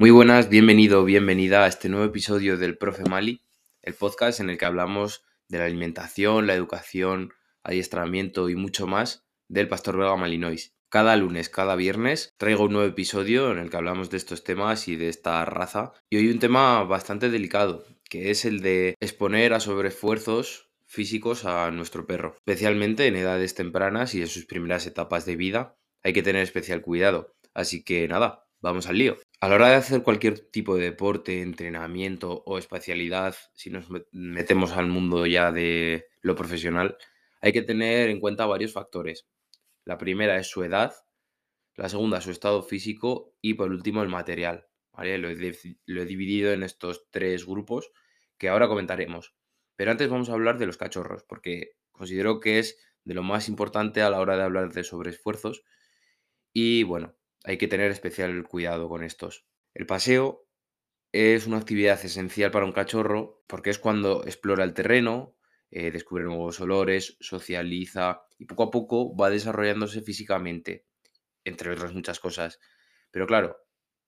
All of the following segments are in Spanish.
Muy buenas, bienvenido, bienvenida a este nuevo episodio del Profe Mali, el podcast en el que hablamos de la alimentación, la educación, adiestramiento y mucho más del pastor belga Malinois. Cada lunes, cada viernes, traigo un nuevo episodio en el que hablamos de estos temas y de esta raza. Y hoy un tema bastante delicado, que es el de exponer a sobreesfuerzos físicos a nuestro perro, especialmente en edades tempranas y en sus primeras etapas de vida. Hay que tener especial cuidado. Así que nada, vamos al lío. A la hora de hacer cualquier tipo de deporte, entrenamiento o especialidad, si nos metemos al mundo ya de lo profesional, hay que tener en cuenta varios factores. La primera es su edad, la segunda su estado físico y por último el material. Lo, he, lo he dividido en estos tres grupos que ahora comentaremos. Pero antes vamos a hablar de los cachorros, porque considero que es de lo más importante a la hora de hablar de sobreesfuerzos. Y bueno, hay que tener especial cuidado con estos. El paseo es una actividad esencial para un cachorro porque es cuando explora el terreno, eh, descubre nuevos olores, socializa y poco a poco va desarrollándose físicamente, entre otras muchas cosas. Pero claro,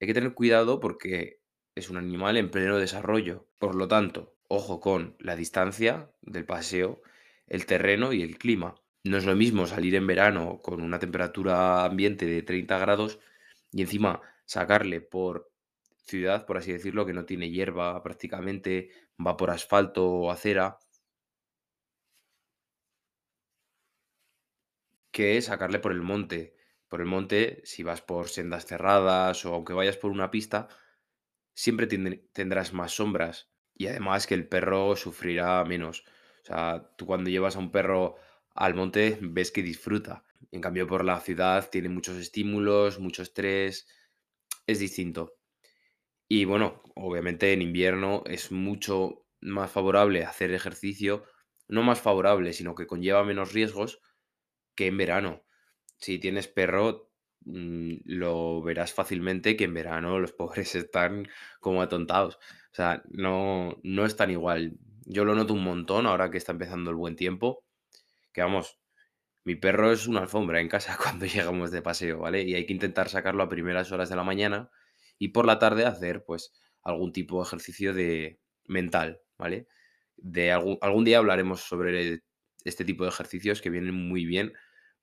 hay que tener cuidado porque es un animal en pleno desarrollo. Por lo tanto, ojo con la distancia del paseo, el terreno y el clima. No es lo mismo salir en verano con una temperatura ambiente de 30 grados y encima sacarle por ciudad, por así decirlo, que no tiene hierba prácticamente, va por asfalto o acera, que sacarle por el monte. Por el monte, si vas por sendas cerradas o aunque vayas por una pista, siempre tendrás más sombras y además que el perro sufrirá menos. O sea, tú cuando llevas a un perro al monte ves que disfruta. En cambio, por la ciudad tiene muchos estímulos, mucho estrés, es distinto. Y bueno, obviamente en invierno es mucho más favorable hacer ejercicio, no más favorable, sino que conlleva menos riesgos que en verano. Si tienes perro, mm, lo verás fácilmente que en verano los pobres están como atontados. O sea, no, no es tan igual. Yo lo noto un montón ahora que está empezando el buen tiempo que vamos, mi perro es una alfombra en casa cuando llegamos de paseo, ¿vale? Y hay que intentar sacarlo a primeras horas de la mañana y por la tarde hacer, pues, algún tipo de ejercicio de mental, ¿vale? De algún, algún día hablaremos sobre este tipo de ejercicios que vienen muy bien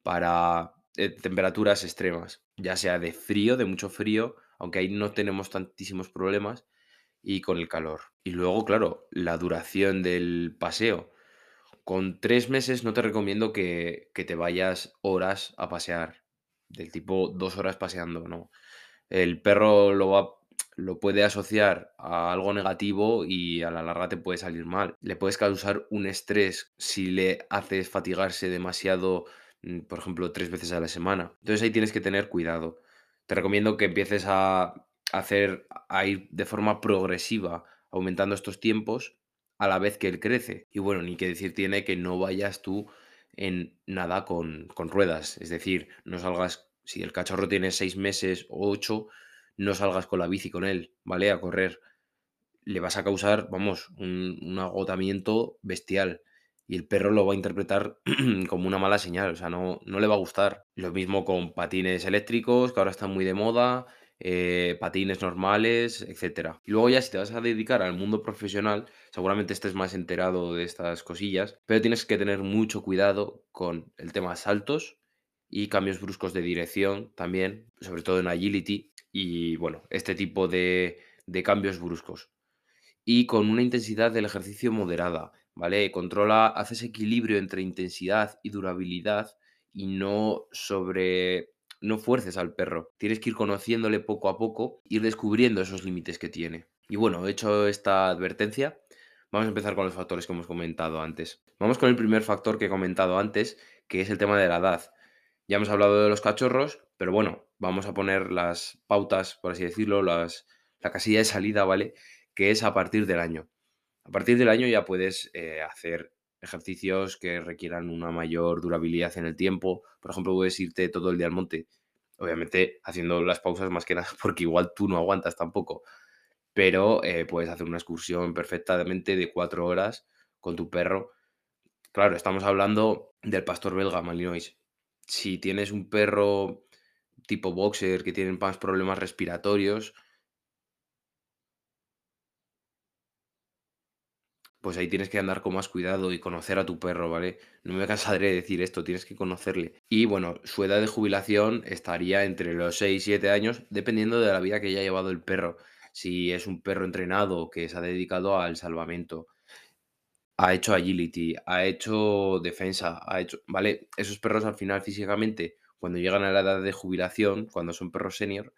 para eh, temperaturas extremas, ya sea de frío, de mucho frío, aunque ahí no tenemos tantísimos problemas, y con el calor. Y luego, claro, la duración del paseo con tres meses no te recomiendo que, te vayas horas a pasear, del tipo dos horas paseando, no. El perro lo, va, lo puede asociar a algo negativo y a la larga te puede salir mal. Le puedes causar un estrés si le haces fatigarse demasiado, mm, por ejemplo, tres veces a la semana. Entonces ahí tienes que tener cuidado. Te recomiendo que empieces a hacer, a ir de forma progresiva aumentando estos tiempos a la vez que él crece. Y bueno, ni que decir tiene que no vayas tú en nada con, ruedas. Es decir, no salgas, si el cachorro tiene seis meses o ocho, no salgas con la bici con él, ¿vale? A correr. Le vas a causar, vamos, un, un agotamiento bestial. Y el perro lo va a interpretar como una mala señal, o sea, no, no le va a gustar. Lo mismo con patines eléctricos, que ahora están muy de moda, eh, patines normales, etcétera. Y luego ya si te vas a dedicar al mundo profesional, seguramente estés más enterado de estas cosillas, pero tienes que tener mucho cuidado con el tema saltos y cambios bruscos de dirección también, sobre todo en agility y bueno, este tipo de, de cambios bruscos. Y con una intensidad del ejercicio moderada, ¿vale? Controla, haces equilibrio entre intensidad y durabilidad y no sobre no fuerces al perro. Tienes que ir conociéndole poco a poco, ir descubriendo esos límites que tiene. Y bueno, hecho esta advertencia, vamos a empezar con los factores que hemos comentado antes. Vamos con el primer factor que he comentado antes, que es el tema de la edad. Ya hemos hablado de los cachorros, pero bueno, vamos a poner las pautas, por así decirlo, las, la casilla de salida, ¿vale? Que es a partir del año. A partir del año ya puedes eh, hacer ejercicios que requieran una mayor durabilidad en el tiempo. Por ejemplo, puedes irte todo el día al monte, obviamente haciendo las pausas más que nada, porque igual tú no aguantas tampoco. Pero eh, puedes hacer una excursión perfectamente de cuatro horas con tu perro. Claro, estamos hablando del pastor belga Malinois. Si tienes un perro tipo boxer que tiene más problemas respiratorios, pues ahí tienes que andar con más cuidado y conocer a tu perro, ¿vale? No me cansaré de decir esto, tienes que conocerle. Y bueno, su edad de jubilación estaría entre los 6 y 7 años, dependiendo de la vida que haya llevado el perro. Si es un perro entrenado que se ha dedicado al salvamento, ha hecho agility, ha hecho defensa, ha hecho, ¿vale? Esos perros al final físicamente, cuando llegan a la edad de jubilación, cuando son perros senior,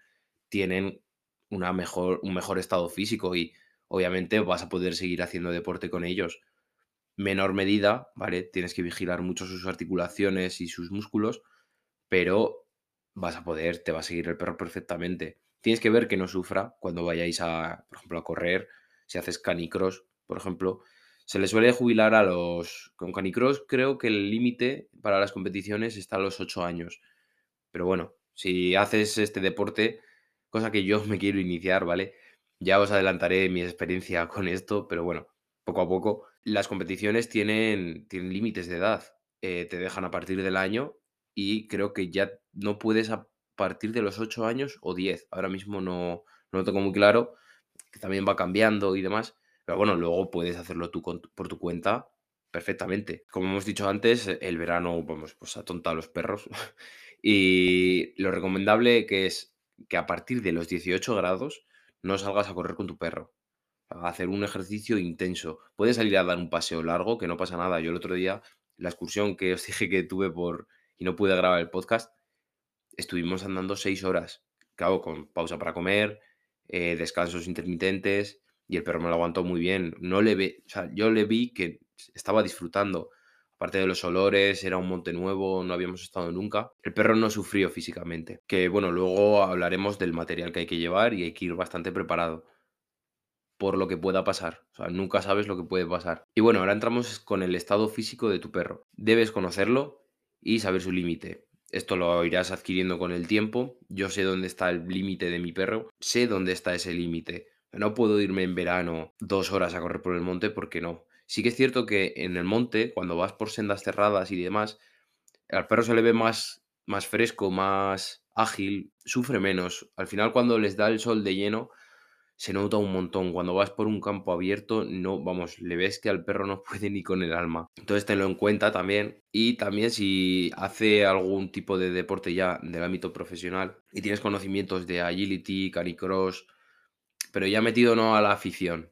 tienen una mejor, un mejor estado físico y obviamente vas a poder seguir haciendo deporte con ellos. Menor medida, ¿vale? Tienes que vigilar mucho sus articulaciones y sus músculos, pero vas a poder, te va a seguir el perro perfectamente. Tienes que ver que no sufra cuando vayáis a, por ejemplo, a correr, si haces canicross, por ejemplo. Se le suele jubilar a los... Con canicross creo que el límite para las competiciones está a los 8 años. Pero bueno, si haces este deporte, cosa que yo me quiero iniciar, ¿vale? Ya os adelantaré mi experiencia con esto, pero bueno, poco a poco. Las competiciones tienen, tienen límites de edad. Eh, te dejan a partir del año y creo que ya no puedes a partir de los 8 años o 10. Ahora mismo no, no lo tengo muy claro, que también va cambiando y demás. Pero bueno, luego puedes hacerlo tú por tu cuenta perfectamente. Como hemos dicho antes, el verano, vamos, pues atonta a los perros. y lo recomendable que es que a partir de los 18 grados no salgas a correr con tu perro. A hacer un ejercicio intenso. Puedes salir a dar un paseo largo, que no pasa nada. Yo el otro día, la excursión que os dije que tuve por y no pude grabar el podcast, estuvimos andando seis horas. Claro, con pausa para comer, eh, descansos intermitentes, y el perro me lo aguantó muy bien. No le ve, o sea, yo le vi que estaba disfrutando. Aparte de los olores, era un monte nuevo, no habíamos estado nunca. El perro no sufrió físicamente. Que bueno, luego hablaremos del material que hay que llevar y hay que ir bastante preparado por lo que pueda pasar. O sea, nunca sabes lo que puede pasar. Y bueno, ahora entramos con el estado físico de tu perro. Debes conocerlo y saber su límite. Esto lo irás adquiriendo con el tiempo. Yo sé dónde está el límite de mi perro. Sé dónde está ese límite. No puedo irme en verano dos horas a correr por el monte porque no. Sí que es cierto que en el monte, cuando vas por sendas cerradas y demás, al perro se le ve más, más fresco, más ágil, sufre menos. Al final, cuando les da el sol de lleno, se nota un montón. Cuando vas por un campo abierto, no, vamos, le ves que al perro no puede ni con el alma. Entonces tenlo en cuenta también. Y también si hace algún tipo de deporte ya del ámbito profesional y tienes conocimientos de agility, canicross, pero ya metido no a la afición,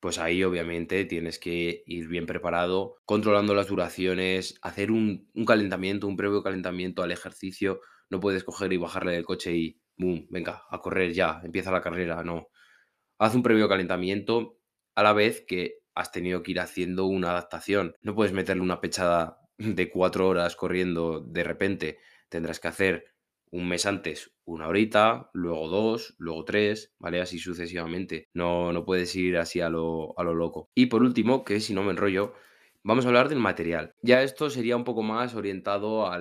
pues ahí obviamente tienes que ir bien preparado, controlando las duraciones, hacer un, calentamiento, un previo calentamiento al ejercicio. No puedes coger y bajarle del coche y, boom, venga, a correr ya, empieza la carrera. No. Haz un previo calentamiento a la vez que has tenido que ir haciendo una adaptación. No puedes meterle una pechada de cuatro horas corriendo de repente. Tendrás que hacer un mes antes una horita, luego dos, luego tres, ¿vale? Así sucesivamente. No, no puedes ir así a lo, a lo loco. Y por último, que si no me enrollo, vamos a hablar del material. Ya esto sería un poco más orientado a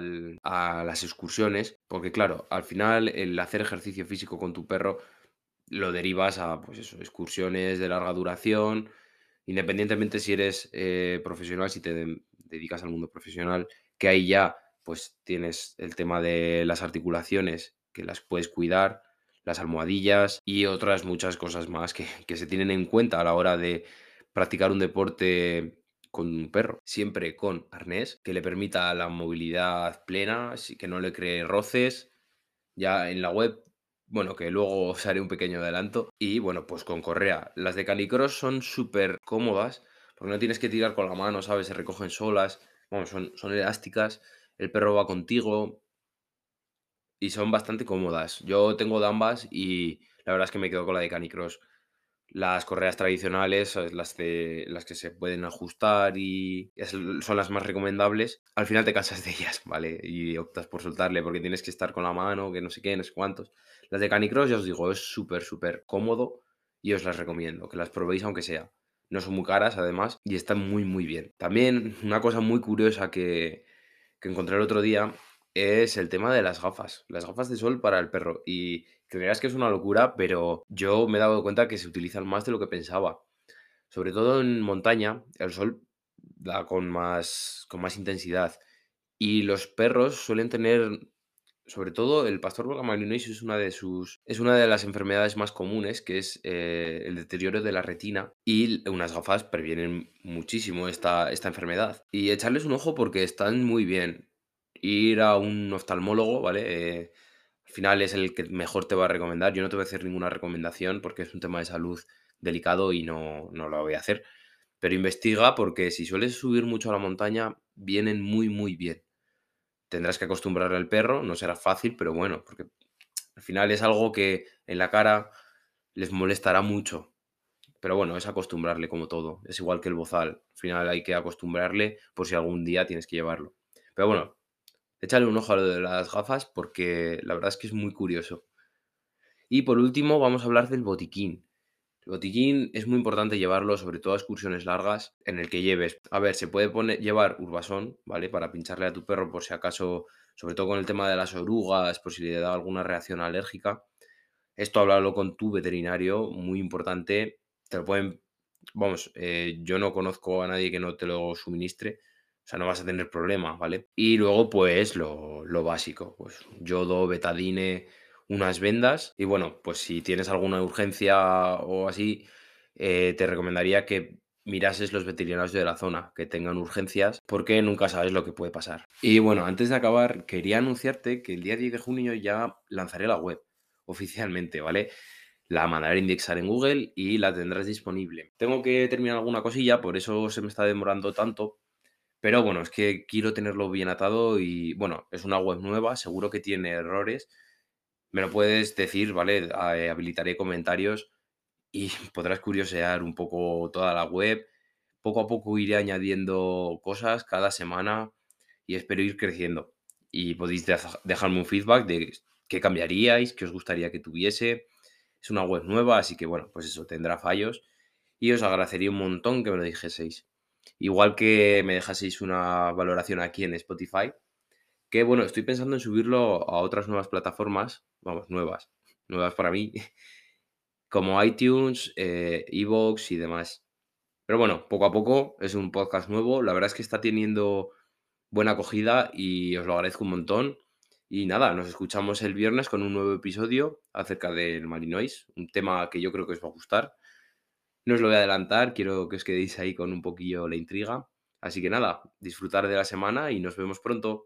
las excursiones, porque claro, al final el hacer ejercicio físico con tu perro lo derivas a, pues eso, excursiones de larga duración, independientemente si eres eh, profesional, si te dedicas al mundo profesional, que ahí ya pues tienes el tema de las articulaciones, que las puedes cuidar, las almohadillas y otras muchas cosas más que, se tienen en cuenta a la hora de practicar un deporte con un perro, siempre con arnés, que le permita la movilidad plena, que no le cree roces. Ya en la web, bueno, que luego os haré un pequeño adelanto. Y bueno, pues con correa. Las de Canicross son súper cómodas, porque no tienes que tirar con la mano, ¿sabes? Se recogen solas, bueno, son elásticas el perro va contigo y son bastante cómodas. Yo tengo de ambas y la verdad es que me quedo con la de Canicross. Las correas tradicionales, las, de, las que se pueden ajustar y son las más recomendables. Al final te cansas de ellas, ¿vale? Y optas por soltarle porque tienes que estar con la mano, que no sé qué, no sé cuántos. Las de Canicross, ya os digo, es súper, súper cómodo y os las recomiendo, que las probéis aunque sea. No son muy caras, además, y están muy, muy bien. También una cosa muy curiosa que, que encontré el otro día es el tema de las gafas, las gafas de sol para el perro. Y creerás que es una locura, pero yo me he dado cuenta que se utilizan más de lo que pensaba. Sobre todo en montaña, el sol da con más, con más intensidad. Y los perros suelen tener sobre todo el pastor belga malinois es una de sus es una de las enfermedades más comunes, que es, eh, el deterioro de la retina, y unas gafas previenen muchísimo esta esta enfermedad. Y echarles un ojo porque están muy bien. Ir a un oftalmólogo, ¿vale? Eh, al final es el que mejor te va a recomendar. Yo no te voy a hacer ninguna recomendación porque es un tema de salud delicado y no no lo voy a hacer. Pero investiga porque si sueles subir mucho a la montaña, vienen muy, muy bien. Tendrás que acostumbrar al perro, no será fácil, pero bueno, porque al final es algo que en la cara les molestará mucho. Pero bueno, es acostumbrarle como todo. Es igual que el bozal. Al final hay que acostumbrarle por si algún día tienes que llevarlo. Pero bueno, échale un ojo a lo de las gafas porque la verdad es que es muy curioso. Y por último, vamos a hablar del botiquín. Botiquín es muy importante llevarlo, sobre todo a excursiones largas, en el que lleves. A ver, se puede poner, llevar urbasón, ¿vale? Para pincharle a tu perro por si acaso, sobre todo con el tema de las orugas, por si le da alguna reacción alérgica. Esto háblalo con tu veterinario, muy importante. Te lo pueden. Vamos, eh, yo no conozco a nadie que no te lo suministre. O sea, no vas a tener problema, ¿vale? Y luego, pues, lo, lo básico. Pues yodo, betadine, unas vendas. Y bueno, pues si tienes alguna urgencia o así, eh, te recomendaría que mirases los veterinarios de la zona que tengan urgencias, porque nunca sabes lo que puede pasar. Y bueno, antes de acabar, quería anunciarte que el día 10 de junio ya lanzaré la web oficialmente, ¿vale? La mandaré a indexar en Google y la tendrás disponible. Tengo que terminar alguna cosilla, por eso se me está demorando tanto. Pero bueno, es que quiero tenerlo bien atado y bueno, es una web nueva, seguro que tiene errores. Me lo puedes decir, ¿vale? Ah, eh, habilitaré comentarios y podrás curiosear un poco toda la web. Poco a poco iré añadiendo cosas cada semana y espero ir creciendo. Y podéis deja- dejarme un feedback de qué cambiaríais, qué os gustaría que tuviese. Es una web nueva, así que bueno, pues eso tendrá fallos. Y os agradecería un montón que me lo dijeseis. Igual que me dejaseis una valoración aquí en Spotify. Que bueno, estoy pensando en subirlo a otras nuevas plataformas. Vamos, nuevas. Nuevas para mí. Como iTunes, eh, Evox y demás. Pero bueno, poco a poco es un podcast nuevo. La verdad es que está teniendo buena acogida y os lo agradezco un montón. Y nada, nos escuchamos el viernes con un nuevo episodio acerca del Malinois, un tema que yo creo que os va a gustar. No os lo voy a adelantar, quiero que os quedéis ahí con un poquillo la intriga. Así que nada, disfrutar de la semana y nos vemos pronto.